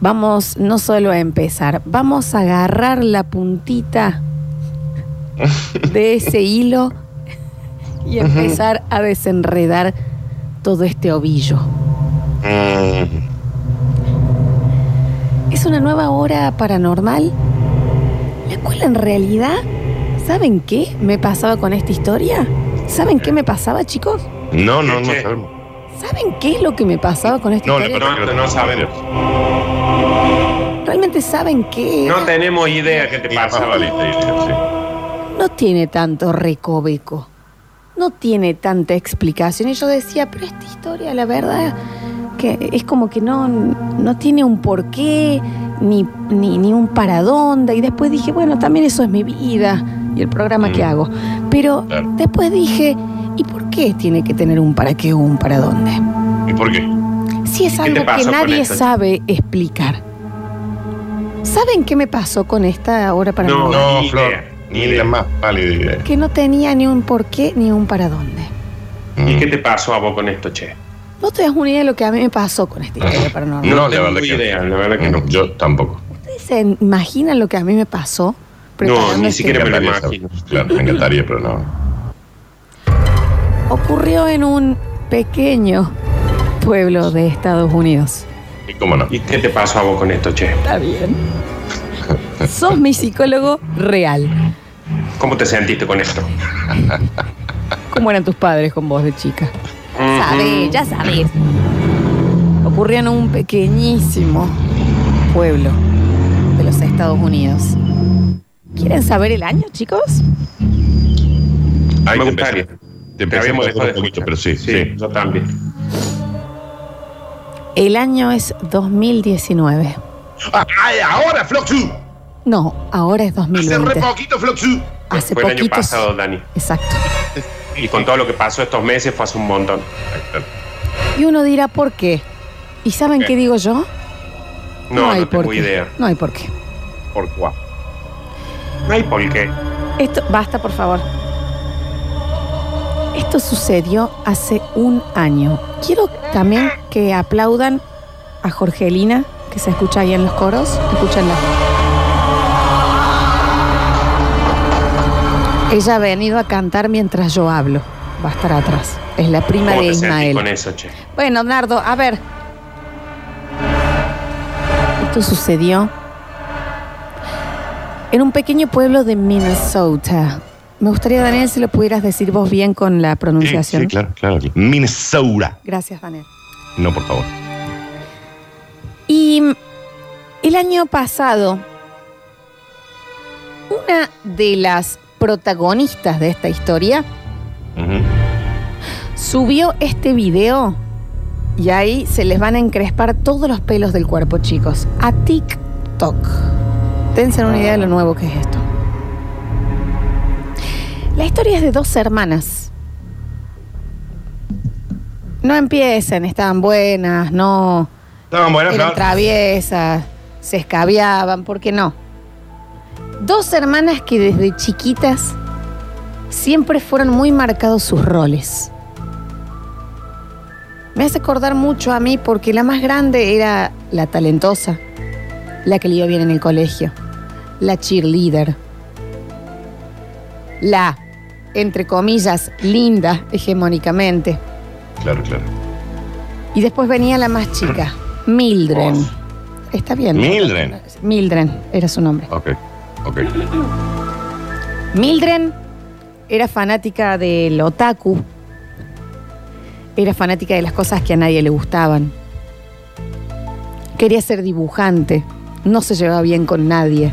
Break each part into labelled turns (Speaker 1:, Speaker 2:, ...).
Speaker 1: vamos no solo a empezar, vamos a agarrar la puntita de ese hilo y empezar a desenredar todo este ovillo. Es una nueva hora paranormal, la cual en realidad, ¿saben qué me pasaba con esta historia? ¿Saben qué me pasaba, chicos?
Speaker 2: No, no, no sabemos.
Speaker 1: ¿Saben qué es lo que me pasaba con esta
Speaker 2: No,
Speaker 1: historia?
Speaker 2: no,
Speaker 3: No, no sabemos.
Speaker 1: ¿Realmente saben qué?
Speaker 3: No tenemos idea qué te
Speaker 2: Pasaba
Speaker 3: pasa.
Speaker 2: la historia,
Speaker 1: No tiene tanto recoveco. No tiene tanta explicación. Y yo decía, pero esta historia, la verdad, que es como que no, no tiene un porqué, ni, ni, ni un para dónde. Y después dije, bueno, también eso es mi vida y el programa que
Speaker 2: Mm.
Speaker 1: hago. Pero
Speaker 2: Claro.
Speaker 1: después dije, ¿y por qué tiene que tener un para qué o un para dónde?
Speaker 2: ¿Y por qué?
Speaker 1: Si es
Speaker 3: ¿Qué te
Speaker 1: algo que nadie sabe explicar. ¿Saben qué me pasó con esta hora para
Speaker 3: No.
Speaker 2: No,
Speaker 3: ni
Speaker 2: Flor,
Speaker 3: idea,
Speaker 2: ni
Speaker 3: ni
Speaker 2: la
Speaker 3: idea.
Speaker 2: más pálida idea.
Speaker 1: Que no tenía ni un por qué ni un para dónde.
Speaker 3: ¿Y
Speaker 2: Mm.
Speaker 3: qué te pasó a vos con esto, che?
Speaker 1: No te das una idea de lo que a mí me pasó con esta historia paranormal.
Speaker 2: No,
Speaker 3: No
Speaker 2: la
Speaker 3: tengo
Speaker 2: verdad que
Speaker 3: idea, la verdad que no.
Speaker 2: Yo tampoco.
Speaker 1: ¿Ustedes se imaginan lo que a mí me pasó?
Speaker 3: No,
Speaker 1: preparando
Speaker 3: ni
Speaker 1: este-
Speaker 3: siquiera me lo
Speaker 2: encantaría
Speaker 3: imagino.
Speaker 2: Claro, me encantaría, pero no.
Speaker 1: Ocurrió en un pequeño pueblo de Estados Unidos.
Speaker 2: ¿Y cómo no?
Speaker 3: ¿Y qué te pasó a vos con esto, che?
Speaker 1: Está bien. Sos mi psicólogo real.
Speaker 3: ¿Cómo te sentiste con esto?
Speaker 1: ¿Cómo eran tus padres con vos de chica?
Speaker 3: Ujú.
Speaker 1: Sabes, ya sabes. Ocurrió en un pequeñísimo pueblo de los Estados Unidos. ¿Quieren saber el año, chicos?
Speaker 2: Ahí
Speaker 3: Me
Speaker 2: te
Speaker 3: gustaría.
Speaker 2: Te a
Speaker 3: Habíamos dejado de
Speaker 2: un poquito,
Speaker 3: escuchar.
Speaker 2: pero sí, sí.
Speaker 3: Yo también.
Speaker 1: El año es 2019.
Speaker 2: Ah, ay, ahora, Floxu.
Speaker 1: No, ahora es
Speaker 2: Hace
Speaker 1: 2020.
Speaker 2: re poquito, Floxu.
Speaker 1: Hace
Speaker 3: Fue el año pasado, Dani.
Speaker 1: Exacto.
Speaker 3: Y con todo lo que pasó estos meses fue hace un montón.
Speaker 1: Y uno dirá, ¿por qué? ¿Y saben
Speaker 2: ¿Qué?
Speaker 1: qué digo yo?
Speaker 3: No, no,
Speaker 1: hay
Speaker 3: tengo
Speaker 1: por qué.
Speaker 3: idea.
Speaker 1: No hay por qué.
Speaker 2: ¿Por cuál?
Speaker 3: No hay por qué.
Speaker 1: Esto, basta, por favor. Esto sucedió hace un año. Quiero también que aplaudan a Jorgelina, que se escucha ahí en los coros. Escúchenla. Ella ha venido a cantar mientras yo hablo. Va a estar atrás. Es la prima
Speaker 3: ¿Cómo
Speaker 1: de Ismael.
Speaker 3: con eso, che?
Speaker 1: Bueno, Nardo, a ver. Esto sucedió en un pequeño pueblo de Minnesota. Me gustaría, Daniel, si lo pudieras decir vos bien con la pronunciación.
Speaker 2: sí, claro, claro. claro. Minnesota.
Speaker 1: Gracias, Daniel.
Speaker 2: No, por favor.
Speaker 1: Y el año pasado, una de las protagonistas de esta historia subió este video y ahí se les van a encrespar todos los pelos del cuerpo, chicos, a TikTok. Dense una idea de lo nuevo que es esto. La historia es de dos hermanas. No empiecen, estaban buenas, no
Speaker 2: Estaban buenas,
Speaker 1: eran traviesas, se escabiaban, ¿por qué no? Dos hermanas que desde chiquitas siempre fueron muy marcados sus roles. Me hace acordar mucho a mí porque la más grande era la talentosa, la que le iba bien en el colegio, la cheerleader, la, entre comillas, linda hegemónicamente.
Speaker 2: Claro, claro.
Speaker 1: Y después venía la más chica, Mildred.
Speaker 3: Oh.
Speaker 1: Está bien. ¿no?
Speaker 2: Mildred.
Speaker 1: Mildred era su nombre.
Speaker 2: Ok, ok.
Speaker 1: Mildred era fanática del otaku. Era fanática de las cosas que a nadie le gustaban. Quería ser dibujante. No se llevaba bien con nadie.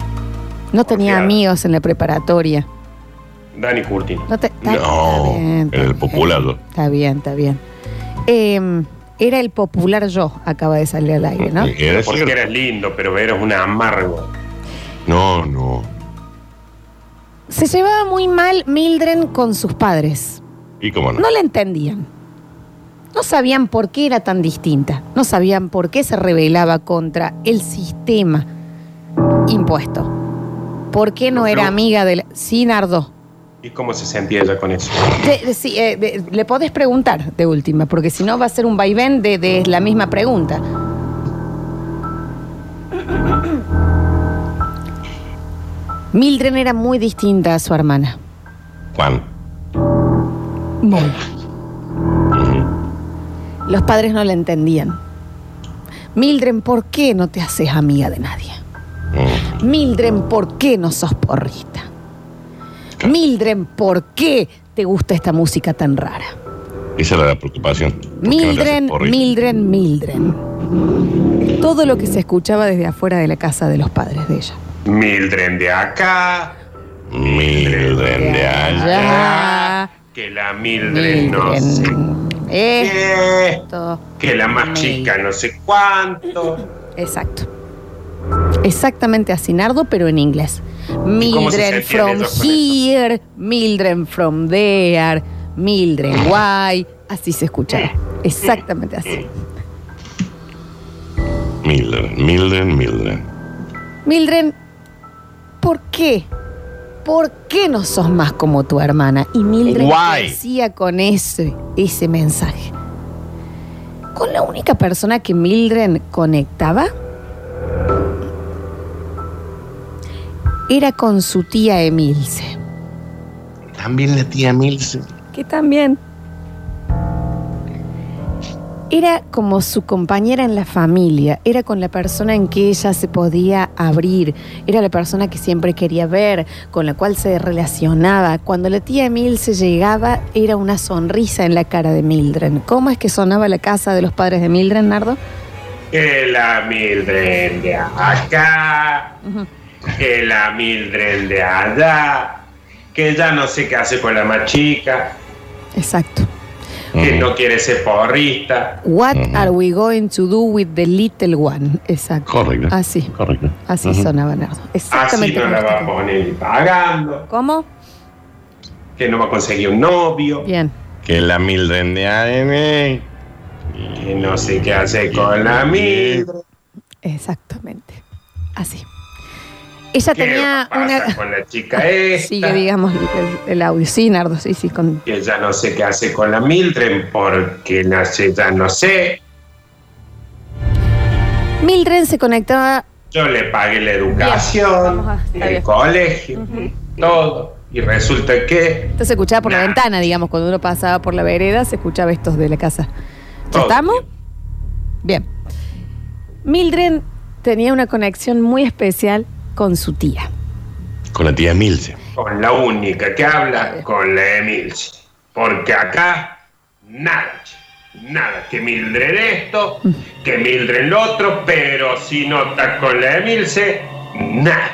Speaker 1: No tenía amigos en la preparatoria.
Speaker 3: Dani Curtin.
Speaker 1: No, te- está-
Speaker 2: No,
Speaker 1: está bien, está
Speaker 2: era el
Speaker 1: bien. Está bien, está bien. Eh, era el popular yo, acaba de salir al aire, ¿no?
Speaker 2: Era
Speaker 3: Porque
Speaker 2: cierto.
Speaker 3: eres lindo, pero eres un amargo.
Speaker 2: No, no.
Speaker 1: Se llevaba muy mal Mildred con sus padres.
Speaker 2: ¿Y cómo no?
Speaker 1: No la entendían. No sabían por qué era tan distinta. No sabían por qué se rebelaba contra el sistema impuesto. ¿Por qué no
Speaker 3: No,
Speaker 1: era amiga del... Sí, Nardo.
Speaker 3: ¿Y cómo se sentía ella con eso?
Speaker 1: De- de- sí, eh, de- le podés preguntar de última, porque si no va a ser un vaivén de, la misma pregunta. Mildred era muy distinta a su hermana.
Speaker 2: Juan.
Speaker 1: Muy. Los padres no la entendían. Mildred, ¿por qué no te haces amiga de nadie?
Speaker 2: Ujú.
Speaker 1: Mildred, ¿por qué no sos porrista?
Speaker 2: Claro.
Speaker 1: Mildred, ¿por qué te gusta esta música tan rara?
Speaker 2: Esa era la preocupación. ¿Por qué no?
Speaker 1: Mildred, Mildred. Todo lo que se escuchaba desde afuera de la casa de los padres de ella.
Speaker 3: Mildred de acá,
Speaker 2: Mildred de allá.
Speaker 1: Ya.
Speaker 3: que la Mildred no sé qué,
Speaker 1: Esto.
Speaker 3: que la más
Speaker 1: Mildred.
Speaker 3: chica no sé cuánto.
Speaker 1: Exacto. Exactamente así, Nardo, pero en inglés.
Speaker 3: Sentían
Speaker 1: from here, Mildred from there, Mildred why. Así se escuchaba. Exactamente así.
Speaker 2: Mildred, Mildred, Mildred.
Speaker 1: Mildred, ¿por qué? ¿Por qué no sos más como tu hermana? Y Mildred
Speaker 2: Why?
Speaker 1: decía con ese, ese mensaje. Con la única persona que Mildred conectaba era con su tía Emilce.
Speaker 2: También la tía Milce.
Speaker 1: Que también era como su compañera en la familia, era con la persona en que ella se podía abrir, era la persona que siempre quería ver, con la cual se relacionaba. Cuando la tía Emilce llegaba, era una sonrisa en la cara de Mildred. ¿Cómo es que sonaba la casa de los padres de Mildred, Nardo?
Speaker 3: Que la Mildred de acá, que la Mildred de allá, que ya no sé qué hace con la más chica,
Speaker 1: Exacto.
Speaker 3: que no quiere ser porrista.
Speaker 1: What are we going to do with the little one? Exacto.
Speaker 2: Correcto.
Speaker 1: Así,
Speaker 2: Correcto.
Speaker 1: así
Speaker 2: Ujú.
Speaker 1: sonaba Nardo.
Speaker 3: Así
Speaker 1: Exactamente.
Speaker 3: no la va a poner ni pagando,
Speaker 1: ¿Cómo?
Speaker 3: que no va a conseguir un novio,
Speaker 1: Bien.
Speaker 2: Que la Mildred de AM.
Speaker 3: que no sé qué hace con la Mildred.
Speaker 1: Exactamente. Así. Ella
Speaker 3: ¿Qué
Speaker 1: tenía
Speaker 3: pasa
Speaker 1: una.
Speaker 3: con la chica esta?
Speaker 1: Sigue, digamos, el, el audio. Sí, Nardo, sí, sí. Con...
Speaker 3: Que ya no sé qué hace con la Mildred porque nace ya no sé.
Speaker 1: Mildred se conectaba.
Speaker 3: Yo le pagué la educación,
Speaker 1: a-
Speaker 3: el colegio, todo. Y resulta que
Speaker 1: Esto se escuchaba por la ventana, digamos, cuando uno pasaba por la vereda, se escuchaba estos de la casa. ¿Ya
Speaker 3: Todo
Speaker 1: estamos?
Speaker 3: bien.
Speaker 1: Bien. Mildred tenía una conexión muy especial con su tía.
Speaker 2: Con la tía Milce.
Speaker 3: con la única que habla con la Emilce. Porque acá, nada, nada. Que Mildred esto, que Mildred lo otro, pero si no está con la Emilce, nada.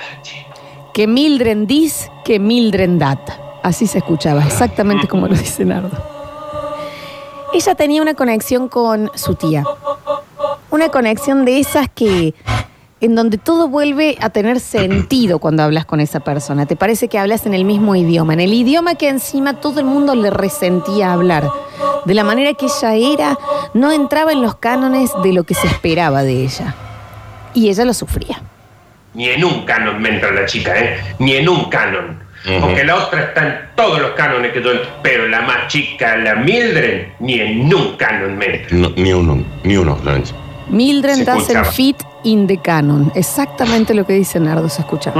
Speaker 1: Que Mildred dis, que Mildred data. Así se escuchaba, exactamente como lo dice Nardo. Ella tenía una conexión con su tía. Una conexión de esas que. En donde todo vuelve a tener sentido cuando hablas con esa persona. Te parece que hablas en el mismo idioma, en el idioma que encima todo el mundo le resentía hablar. De la manera que ella era, no entraba en los cánones de lo que se esperaba de ella. Y ella lo sufría.
Speaker 3: Ni en un canon me entra la chica, ¿eh? Ni en un canon.
Speaker 2: Ujú.
Speaker 3: Porque la otra está en todos los cánones que yo entro. Pero la más chica, la Mildred, ni en un canon me entra.
Speaker 2: No, ni uno, ni uno, Florencia.
Speaker 1: Mildred doesn't
Speaker 3: escuchaba.
Speaker 1: fit in the canon. Exactamente lo que dice Nardo, se escucha.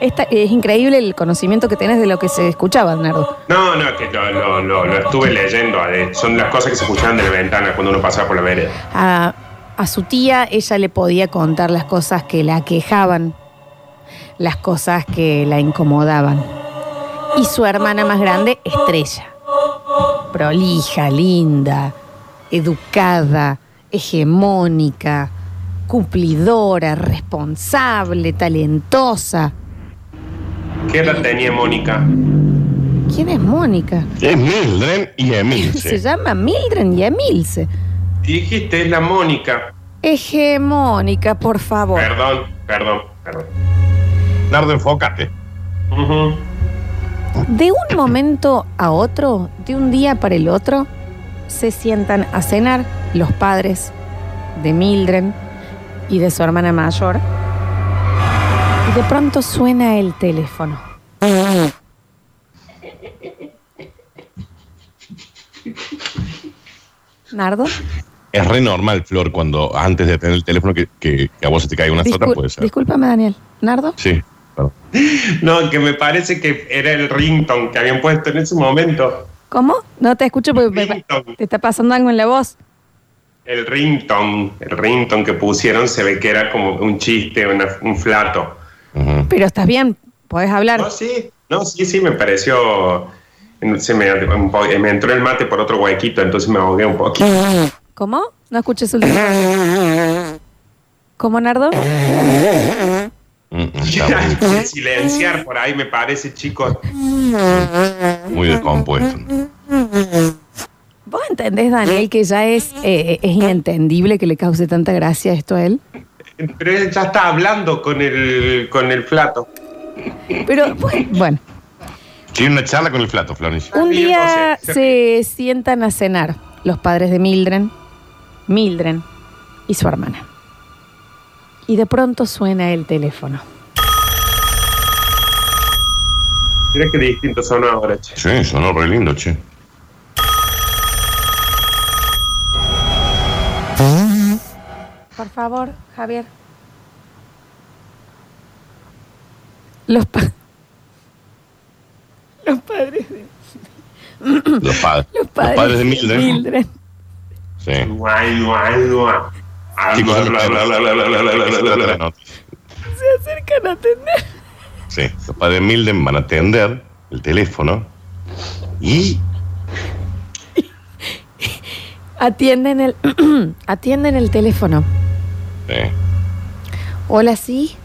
Speaker 1: Esta, es increíble el conocimiento que tenés de lo que se escuchaba, Nardo.
Speaker 3: No, no, que lo, lo- lo- lo estuve leyendo. eh, Son las cosas que se escuchaban de la ventana cuando uno pasaba por la vereda.
Speaker 1: A, a su tía ella le podía contar las cosas que la quejaban, las cosas que la incomodaban. Y su hermana más grande, Estrella. Prolija, linda, educada, hegemónica, cumplidora, responsable, talentosa.
Speaker 3: ¿Qué edad tenía Mónica?
Speaker 1: ¿Quién es Mónica?
Speaker 2: Es Mildred y
Speaker 1: Se
Speaker 2: Emilce.
Speaker 1: llama Mildred y Emilce.
Speaker 3: Dijiste es la Mónica.
Speaker 1: Hegemónica, por favor.
Speaker 3: Perdón, perdón, perdón.
Speaker 2: Nardo, enfócate.
Speaker 1: De un momento a otro, de un día para el otro, se sientan a cenar los padres de Mildred y de su hermana mayor. Y de pronto suena el teléfono. Nardo,
Speaker 2: Es re normal, Flor, cuando antes de tener el teléfono que, que- que a vos se te caiga una sota,
Speaker 1: Discul-
Speaker 2: puede ser.
Speaker 1: Discúlpame, Daniel. ¿Nardo?
Speaker 2: Sí, perdón.
Speaker 3: No, que me parece que era el ringtone que habían puesto en ese momento.
Speaker 1: ¿Cómo? No te escucho porque me- te está pasando algo en la voz.
Speaker 3: El ringtone, el ringtone que pusieron se ve que era como un chiste, una- un flato.
Speaker 1: Pero estás bien, podés hablar.
Speaker 3: No, sí, no, sí, sí, me pareció. Se me, po- me entró el mate por otro huequito, entonces me ahogué un poquito.
Speaker 1: ¿Cómo? No escuché su ¿Cómo, Nardo?
Speaker 2: Mm,
Speaker 3: Silenciar por ahí me parece, chicos.
Speaker 2: muy descompuesto.
Speaker 1: ¿Vos entendés, Daniel, que ya es, eh, es inentendible que le cause tanta gracia esto a él?
Speaker 3: Pero él ya está hablando con el, con el flato.
Speaker 1: Pero bueno, bueno,
Speaker 2: Tiene una charla con el flato, Florencia.
Speaker 1: un día se sientan a cenar los padres de Mildred, Mildred y su hermana. Y de pronto suena el teléfono.
Speaker 3: Mira qué distinto son ahora, che.
Speaker 2: Sí, sonó re lindo, che.
Speaker 1: favor, Javier. Los, padres de...
Speaker 2: Los, los, padres
Speaker 1: los padres
Speaker 2: de Mildred.
Speaker 1: Mildred.
Speaker 2: Sí.
Speaker 3: Guay, guay, guay.
Speaker 2: Chicos,
Speaker 1: se acercan a atender.
Speaker 2: Sí, los padres de Milden van a atender el teléfono y
Speaker 1: atienden el atienden el teléfono. Hola, ¿sí?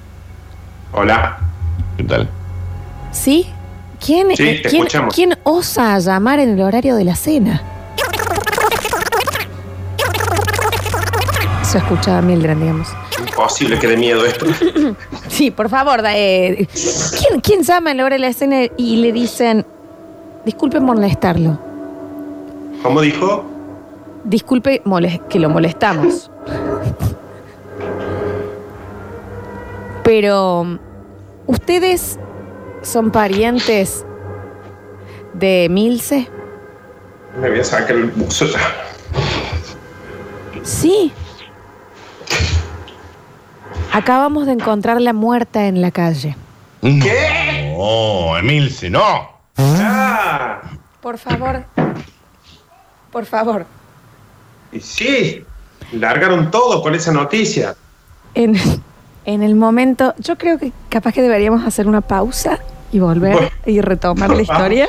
Speaker 3: Hola.
Speaker 2: ¿qué tal?
Speaker 1: ¿Sí? ¿Quién,
Speaker 3: Sí,
Speaker 1: eh, ¿quién, quién osa llamar en el horario de la cena? Eso escuchaba Mildred, digamos.
Speaker 3: Imposible que dé miedo esto.
Speaker 1: Sí, por favor. da- eh, ¿quién, ¿Quién llama en la hora de la cena y le dicen, disculpe molestarlo?
Speaker 3: ¿Cómo dijo?
Speaker 1: Disculpe que lo molestamos. Pero, ¿ustedes son parientes de Milce?
Speaker 3: Me voy a sacar el buzo ya.
Speaker 1: Sí. Acabamos de encontrarla muerta en la calle.
Speaker 3: ¿Qué?
Speaker 2: No, Emilce, no.
Speaker 3: Ah,
Speaker 1: Por favor. Por favor.
Speaker 3: y sí, largaron todo con esa noticia.
Speaker 1: En, en el momento, yo creo que capaz que deberíamos hacer una pausa y volver
Speaker 3: Bueno.
Speaker 1: y retomar la historia.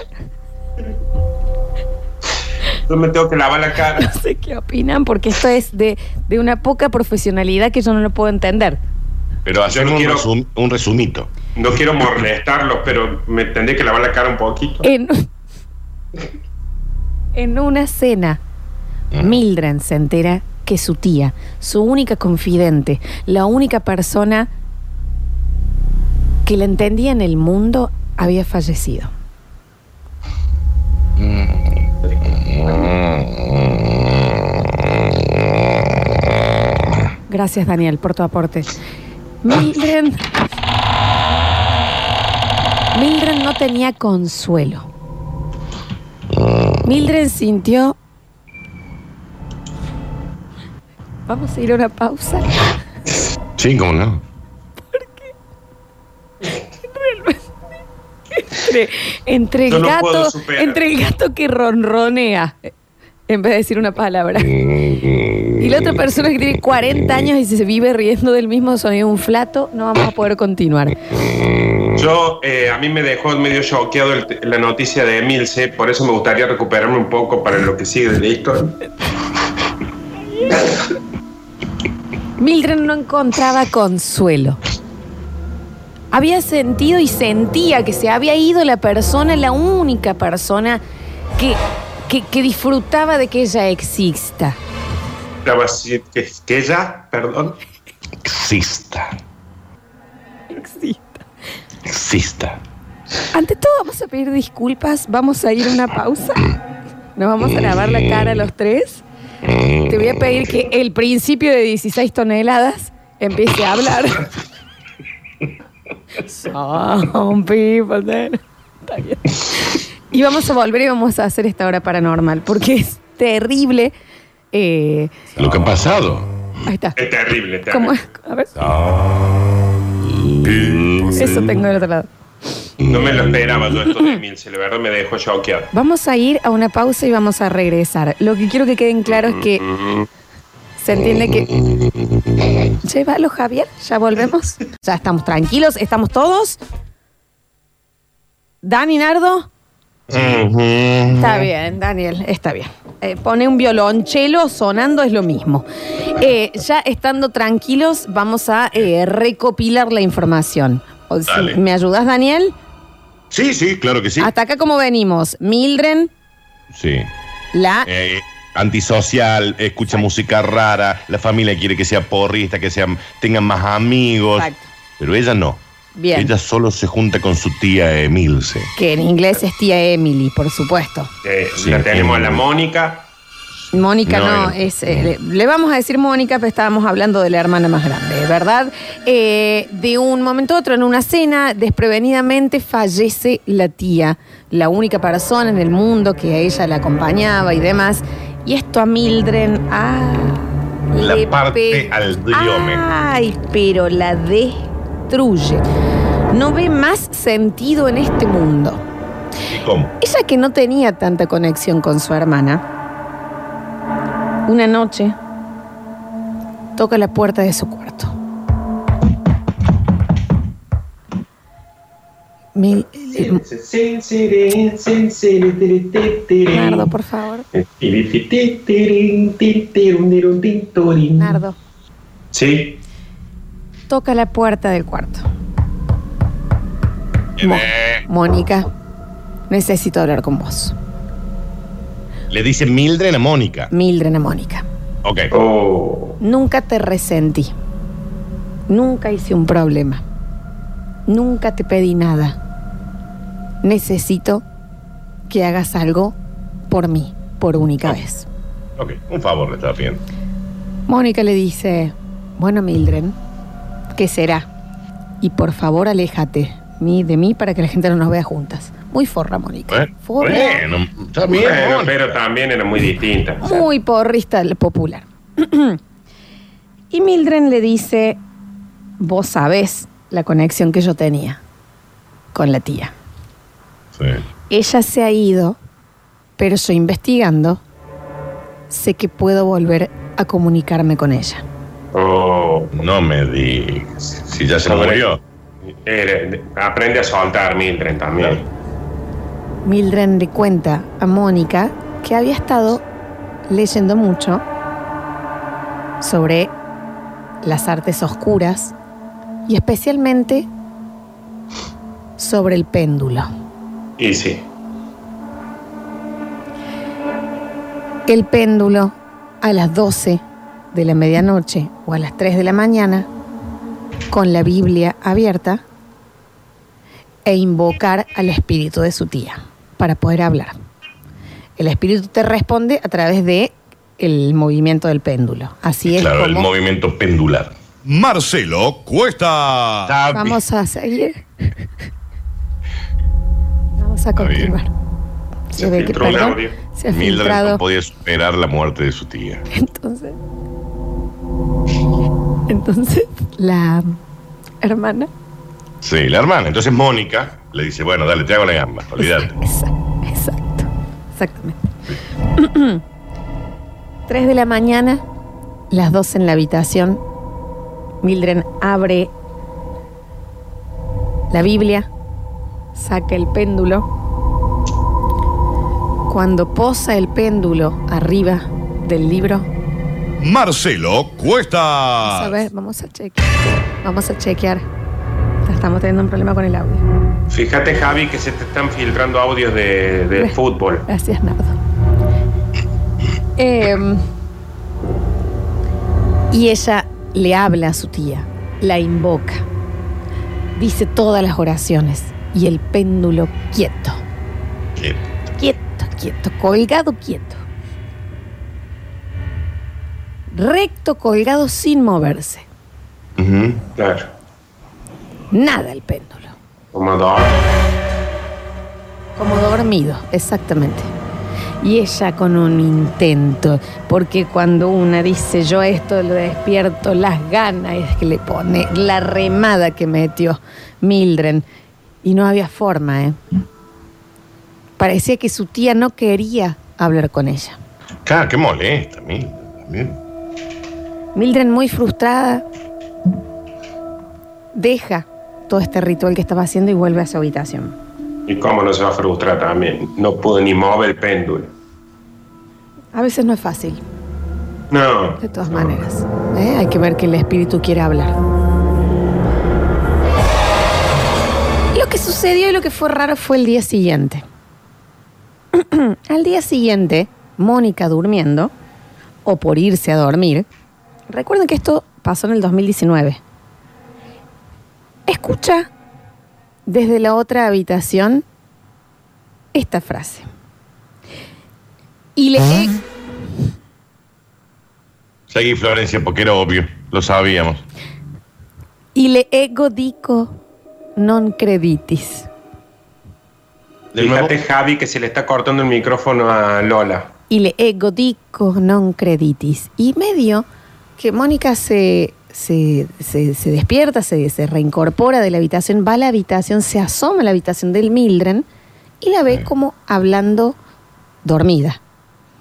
Speaker 3: Yo me tengo que lavar la cara.
Speaker 1: No sé qué opinan, porque esto es de, de una poca profesionalidad que yo no lo puedo entender.
Speaker 2: Pero hacemos
Speaker 3: no
Speaker 2: un,
Speaker 3: quiero-
Speaker 2: resum- un resumito.
Speaker 3: No quiero molestarlos, pero me tendré que lavar la cara un poquito.
Speaker 1: En, en una cena, Mildred se entera que su tía, su única confidente, la única persona que la entendía en el mundo, había fallecido. Gracias, Daniel, por tu aporte. Mildred. Mildred no tenía consuelo. Mildred sintió. Vamos a ir a una pausa.
Speaker 2: Sí, cómo no.
Speaker 1: Entre, entre
Speaker 3: Yo
Speaker 1: el
Speaker 3: no
Speaker 1: gato, entre el gato que ronronea en vez de decir una palabra. Y la otra persona que tiene 40 años y se vive riendo del mismo sonido un flato, no vamos a poder continuar.
Speaker 3: Yo, eh, a mí me dejó medio choqueado la noticia de Emilce, por eso me gustaría recuperarme un poco para lo que sigue de la historia.
Speaker 1: Mildred no encontraba consuelo. Había sentido y sentía que se había ido la persona, la única persona que, que, que disfrutaba de que ella exista.
Speaker 3: Que ella, perdón.
Speaker 2: Exista.
Speaker 1: Exista.
Speaker 2: Exista.
Speaker 1: Ante todo vamos a pedir disculpas, vamos a ir a una pausa. Nos vamos a lavar la cara los tres. Te voy a pedir que el principio de 16 toneladas empiece a hablar. Some people that- Está bien. Y vamos a volver y vamos a hacer esta hora paranormal, porque es terrible Eh,
Speaker 2: Lo que ha pasado.
Speaker 1: ahí está.
Speaker 3: Es terrible, es
Speaker 1: ¿Cómo
Speaker 3: terrible.
Speaker 1: es? A ver, eso tengo del otro lado.
Speaker 3: No me lo esperaba yo esto de Emilce, la verdad me dejó choqueado.
Speaker 1: Vamos a ir a una pausa y vamos a regresar. Lo que quiero que queden claro es que se entiende que. Llévalo, Javier. Ya volvemos. Ya estamos tranquilos. ¿Estamos todos? Dani Nardo. Está bien, Daniel, está bien. Eh, pone un violonchelo sonando, es lo mismo. Eh, ya estando tranquilos, vamos a eh, recopilar la información. O si-
Speaker 2: Dale.
Speaker 1: ¿Me ayudas, Daniel?
Speaker 2: Sí, sí, claro que sí.
Speaker 1: Hasta acá, ¿cómo venimos? Mildren,
Speaker 2: Sí.
Speaker 1: la.
Speaker 2: Eh, antisocial, escucha música rara, la familia quiere que sea porrista, que sean, tengan más amigos.
Speaker 1: Exacto.
Speaker 2: Pero ella no.
Speaker 1: Bien.
Speaker 2: Ella solo se junta con su tía Emilce.
Speaker 1: Que en inglés es tía Emily, por supuesto.
Speaker 3: Eh,
Speaker 2: Sí,
Speaker 3: la tenemos a la. Mónica.
Speaker 1: Mónica no, es. eh, le, vamos a decir Mónica, pero estábamos hablando de la hermana más grande, ¿verdad? Eh, de un momento a otro, en una cena, desprevenidamente fallece la tía, la única persona en el mundo que a ella la acompañaba y demás. Y esto a Mildred. Ah,
Speaker 2: La
Speaker 1: le
Speaker 2: parte al diome.
Speaker 1: Ay, pero la destruye. No ve más sentido en este mundo.
Speaker 2: ¿Y cómo?
Speaker 1: Ella que no tenía tanta conexión con su hermana, una noche toca la puerta de su cuarto. Mi- eh, Nardo, por favor. Nardo,
Speaker 3: Sí.
Speaker 1: toca la puerta del cuarto. Mo-
Speaker 2: Eh,
Speaker 1: Mónica, necesito hablar con vos.
Speaker 2: Le dice Mildred a Mónica.
Speaker 1: Mildred a Mónica.
Speaker 2: Ok.
Speaker 3: Oh.
Speaker 1: Nunca te resentí. Nunca hice un problema. Nunca te pedí nada. Necesito que hagas algo por mí, por única vez.
Speaker 2: Ok, un favor le estaba pidiendo.
Speaker 1: Mónica le dice, bueno, Mildred, ¿qué será? Y por favor, aléjate de mí para que la gente no nos vea juntas. Muy forra, Mónica.
Speaker 2: Bueno,
Speaker 1: Forra.
Speaker 2: bueno, está bien.
Speaker 3: Bueno,
Speaker 2: Mónica.
Speaker 3: pero también era muy distinta.
Speaker 1: Muy porrista el popular. y Mildred le dice, vos sabés la conexión que yo tenía con la tía.
Speaker 2: Sí.
Speaker 1: Ella se ha ido, pero yo investigando, sé que puedo volver a comunicarme con ella.
Speaker 3: oh,
Speaker 2: No me digas. Si ya se murió.
Speaker 3: era- aprende a soltar, Mildred, también.
Speaker 1: Mildred le cuenta a Mónica que había estado leyendo mucho sobre las artes oscuras y especialmente sobre el péndulo.
Speaker 3: Y sí.
Speaker 1: El péndulo a las 12 de la medianoche o a las 3 de la mañana con la Biblia abierta e invocar al espíritu de su tía para poder hablar. El espíritu te responde a través de el movimiento del péndulo. Así es
Speaker 2: Claro, el movimiento pendular.
Speaker 4: Marcelo Cuesta.
Speaker 1: Vamos a seguir. vamos a continuar.
Speaker 3: Se
Speaker 1: ve que- perdón,
Speaker 3: audio.
Speaker 1: se ha
Speaker 2: Mildred
Speaker 1: filtrado.
Speaker 2: no podía superar la muerte de su tía.
Speaker 1: Entonces, entonces la hermana,
Speaker 2: Sí, la hermana. Entonces Mónica le dice, bueno, dale, te hago la gamba, olvídate.
Speaker 1: Exacto, exacto, exactamente. Tres de la mañana, las dos en la habitación. Mildred abre la Biblia, saca el péndulo. Cuando posa el péndulo arriba del libro,
Speaker 4: Marcelo
Speaker 1: Vamos a
Speaker 4: Cuesta.
Speaker 1: ver, vamos a chequear. Vamos a chequear. Estamos teniendo un problema con el audio.
Speaker 3: Fíjate, Javi, que se te están filtrando audios de, de fútbol.
Speaker 1: Gracias, Nardo. Em, y ella le habla a su tía, la invoca, dice todas las oraciones y el péndulo quieto, quieto, quieto, colgado quieto. Recto, colgado sin moverse.
Speaker 3: Claro.
Speaker 1: Nada el péndulo.
Speaker 3: Como dos.
Speaker 1: Como dormido, exactamente. Y ella con un intento, porque cuando una dice yo esto lo despierto las ganas, es que le pone la remada que metió Mildred. Y no había forma, ¿eh? Parecía que su tía no quería hablar con ella.
Speaker 2: Claro, qué molesta, mira. también.
Speaker 1: Mildred, muy frustrada, deja todo este ritual que estaba haciendo y vuelve a su habitación.
Speaker 3: ¿Y cómo no se va a frustrar también? No pudo ni mover el péndulo.
Speaker 1: A veces no es fácil,
Speaker 3: No.
Speaker 1: de todas maneras. ¿eh? Hay que ver que el espíritu quiere hablar. Lo que sucedió y lo que fue raro fue el día siguiente. Al día siguiente, Mónica durmiendo, o por irse a dormir, recuerden que esto pasó en el 2019. Escucha desde la otra habitación esta frase. Y le he
Speaker 2: Seguí, Florencia, porque era obvio. Lo sabíamos.
Speaker 1: Y le ego dico non creditis.
Speaker 3: Fíjate, Javi, que se le está cortando el micrófono a Lola.
Speaker 1: Y le ego dico non creditis. Y medio que Mónica se, se, se- se despierta, se, se reincorpora de la habitación, va a la habitación, se asoma a la habitación del Mildred y la ve como hablando dormida.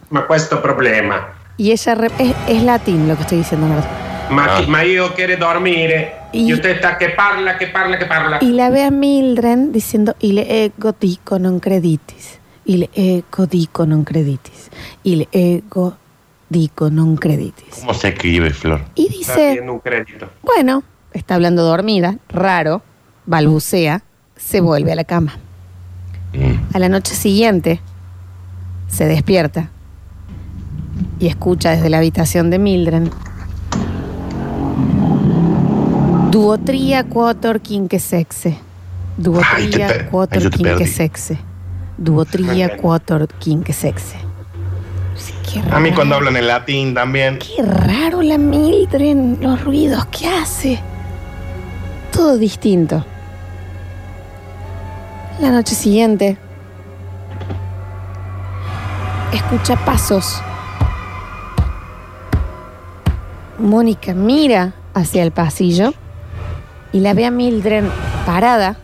Speaker 3: Ma questo problema.
Speaker 1: Y ella re- es, es latín lo que estoy diciendo, ¿verdad?
Speaker 3: Ma,
Speaker 2: Ah.
Speaker 3: ma io quiero dormire.
Speaker 1: Y-
Speaker 3: Y, usted está que parla, que parla, que parla.
Speaker 1: Y la ve a Mildred diciendo, y le ego dico non creditis. Y le ego dico non creditis. Y le ego dico non creditis.
Speaker 2: ¿Cómo se escribe, Flor?
Speaker 1: Y
Speaker 3: Está
Speaker 1: dice,
Speaker 3: pidiendo un crédito.
Speaker 1: bueno, está hablando dormida, raro, balbucea, se vuelve a la cama.
Speaker 2: Mm.
Speaker 1: A la noche siguiente, se despierta y escucha desde la habitación de Mildred. Duotria quator quinque sexe.
Speaker 2: Yo te
Speaker 1: quinque sexe. Duotria quator quinque sexe. Sí, qué
Speaker 2: A mí cuando hablan en latín también.
Speaker 1: Qué raro la Mildred, los ruidos que hace. Todo distinto. La noche siguiente, escucha pasos. Mónica mira hacia el pasillo y la ve a Mildred parada,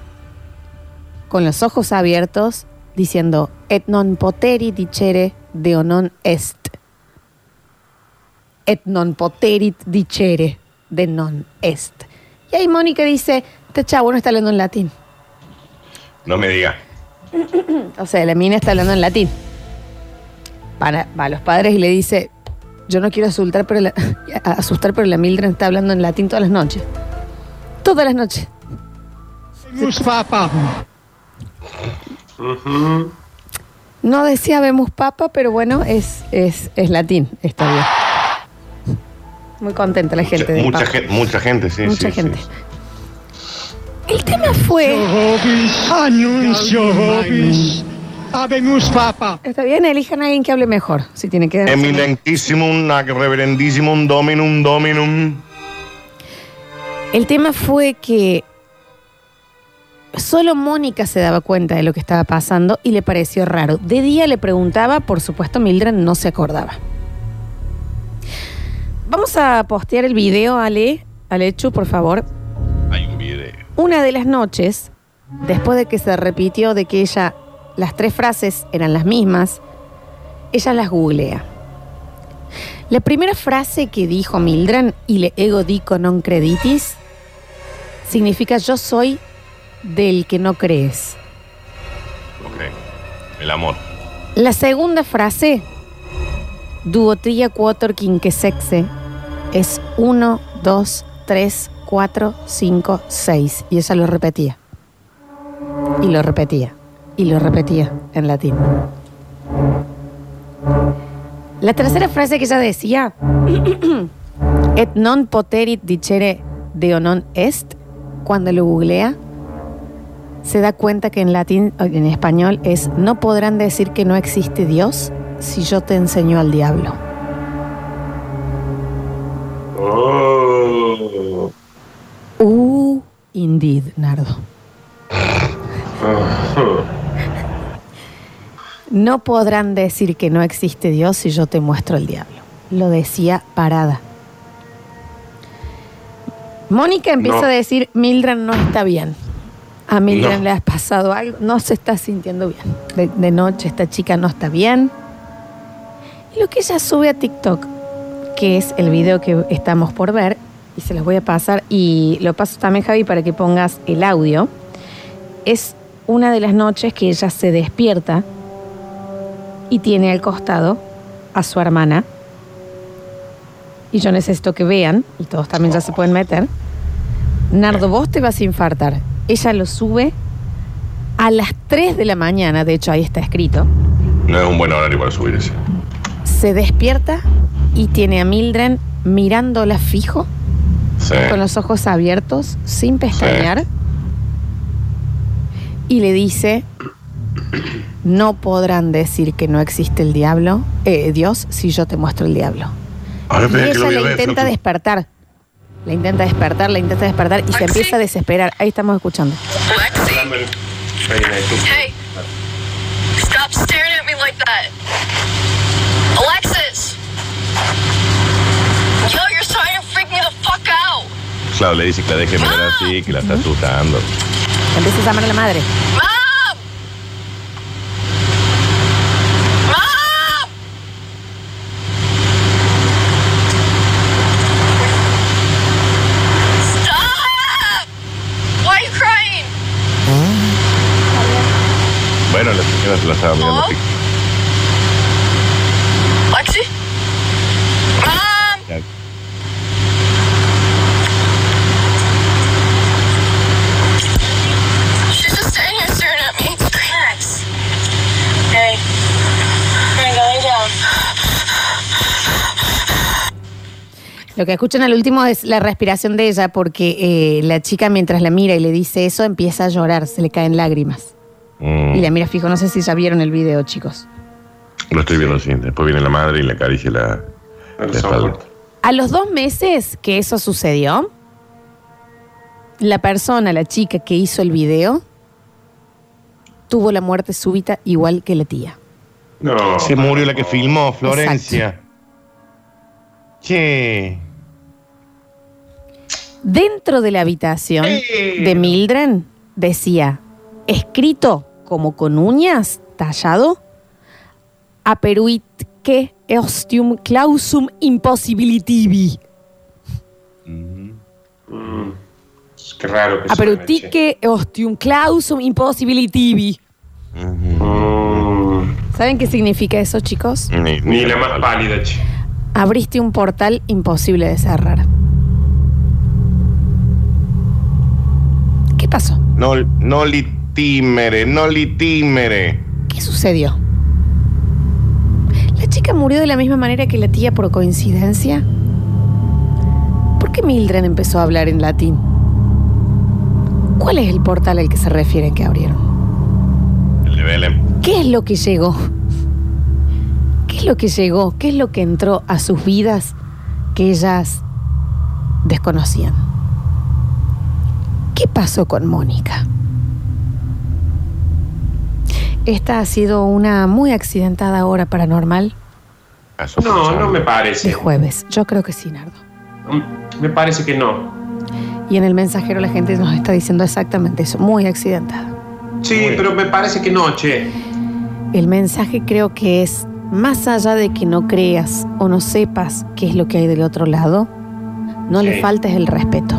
Speaker 1: con los ojos abiertos, diciendo: Et non poteri dicere deo non est et non poterit dicere de non est. Y ahí Mónica dice, este chavo no está hablando en latín.
Speaker 2: No me diga.
Speaker 1: O sea, la mina está hablando en latín. Para, va a los padres y le dice, yo no quiero asustar, pero la, asustar, pero la Mildred está hablando en latín todas las noches. Todas las noches.
Speaker 5: Vemos papa.
Speaker 1: No decía vemos papa, pero bueno, es, es, es latín. Está bien. Muy contenta la gente de
Speaker 2: mucha, gente, mucha gente, sí.
Speaker 1: Mucha
Speaker 2: sí,
Speaker 1: gente.
Speaker 2: sí.
Speaker 1: El tema fue...
Speaker 5: Anuncio. Habemus papa.
Speaker 1: Está bien, elijan a alguien que hable mejor. Si tiene que
Speaker 2: Emilentissimum, ac reverendissimum, dominum, dominum.
Speaker 1: El tema fue que solo Mónica se daba cuenta de lo que estaba pasando y le pareció raro. De día le preguntaba, por supuesto Mildred no se acordaba. Vamos a postear el video, Ale, Alechu, por favor.
Speaker 2: Hay un video.
Speaker 1: Una de las noches, después de que se repitió de que ella, las tres frases eran las mismas, ella las googlea. La primera frase que dijo Mildred, y le ego dico non creditis, significa yo soy del que no crees.
Speaker 2: Ok. El amor.
Speaker 1: La segunda frase, duotria quator quinque sexe, es 1, 2, 3, 4, 5, 6. Y ella lo repetía. Y lo repetía. Y lo repetía en latín. La tercera frase que ella decía, et non poterit dicere deo non est, cuando lo googlea, se da cuenta que en latín, en español, es no podrán decir que no existe Dios si yo te enseño al diablo.
Speaker 3: Oh.
Speaker 1: Uh, indeed, Nardo. No podrán decir que no existe Dios si yo te muestro el diablo. Lo decía parada. Mónica empieza
Speaker 3: No.
Speaker 1: a decir, Mildred no está bien. A
Speaker 3: No.
Speaker 1: le ha pasado algo, no se está sintiendo bien. De, de noche esta chica no está bien. Y lo que ella sube a TikTok, que es el video que estamos por ver, y se los voy a pasar, y lo paso también Javi para que pongas el audio, es una de las noches que ella se despierta y tiene al costado a su hermana. Y yo necesito que vean, y todos también ya se pueden meter. Nardo, vos te vas a infartar. Ella lo sube a las 3 de la mañana, de hecho ahí está escrito.
Speaker 2: No es un buen horario para subir ese.
Speaker 1: Se despierta y tiene a Mildred mirándola fijo,
Speaker 2: Sí.
Speaker 1: con los ojos abiertos, sin pestañear. Y le dice, no podrán decir que no existe el diablo, eh, Dios, si yo te muestro el diablo.
Speaker 2: Ahora
Speaker 1: Y ella la
Speaker 2: ver,
Speaker 1: intenta despertar. La intenta despertar, la intenta despertar y se empieza a desesperar. Ahí estamos escuchando.
Speaker 6: Hey, stop staring at me like that. Alexis! Yo, you're starting to freak me the fuck out.
Speaker 2: Claro, le dice que la deje mirar así, que la está asustando.
Speaker 1: Empieza a llamar a la madre.
Speaker 6: Mom! Mom! Stop! Why are you crying?
Speaker 1: Lo que escuchan al último es la respiración de ella porque eh, la chica mientras la mira y le dice eso empieza a llorar, se le caen lágrimas.
Speaker 2: Mm,
Speaker 1: Y la mira fijo, no sé si ya vieron el video, chicos.
Speaker 2: Lo estoy viendo así. Después viene la madre y le acaricia la,
Speaker 3: No
Speaker 2: la espalda.
Speaker 1: A los dos meses que eso sucedió, la persona, la chica que hizo el video, tuvo la muerte súbita igual que la tía.
Speaker 3: No.
Speaker 2: Se murió la que filmó, Florencia. Che.
Speaker 1: Dentro de la habitación de Mildred decía, escrito como con uñas, tallado, aperuitque ostium clausum impossibilitivi.
Speaker 3: Qué raro que suene,
Speaker 1: Aperutique ostium clausum impossibilitivi.
Speaker 3: Mm,
Speaker 1: ¿Saben qué significa eso, chicos?
Speaker 2: Ni,
Speaker 3: Ni la más pálida.
Speaker 1: Abriste un portal imposible de cerrar. ¿Qué pasó?
Speaker 2: No, no li timere, no li timere.
Speaker 1: ¿Qué sucedió? ¿La chica murió de la misma manera que la tía por coincidencia? ¿Por qué Mildred empezó a hablar en latín? ¿Cuál es el portal al que se refiere que abrieron?
Speaker 2: El de Belén.
Speaker 1: ¿Qué es lo que llegó? ¿Qué es lo que llegó? ¿Qué es lo que entró a sus vidas que ellas desconocían? ¿Qué pasó con Mónica? Esta ha sido una muy accidentada hora paranormal
Speaker 2: Ah,
Speaker 3: No, no me
Speaker 1: de
Speaker 3: parece.
Speaker 1: jueves. Yo creo que sí, Nardo.
Speaker 3: Mm, Me parece que no.
Speaker 1: Y en el mensajero la gente nos está diciendo exactamente eso, muy accidentada.
Speaker 3: Sí, pero me parece que no, che.
Speaker 1: El mensaje creo que es, más allá de que no creas o no sepas qué es lo que hay del otro lado, no le faltes el respeto.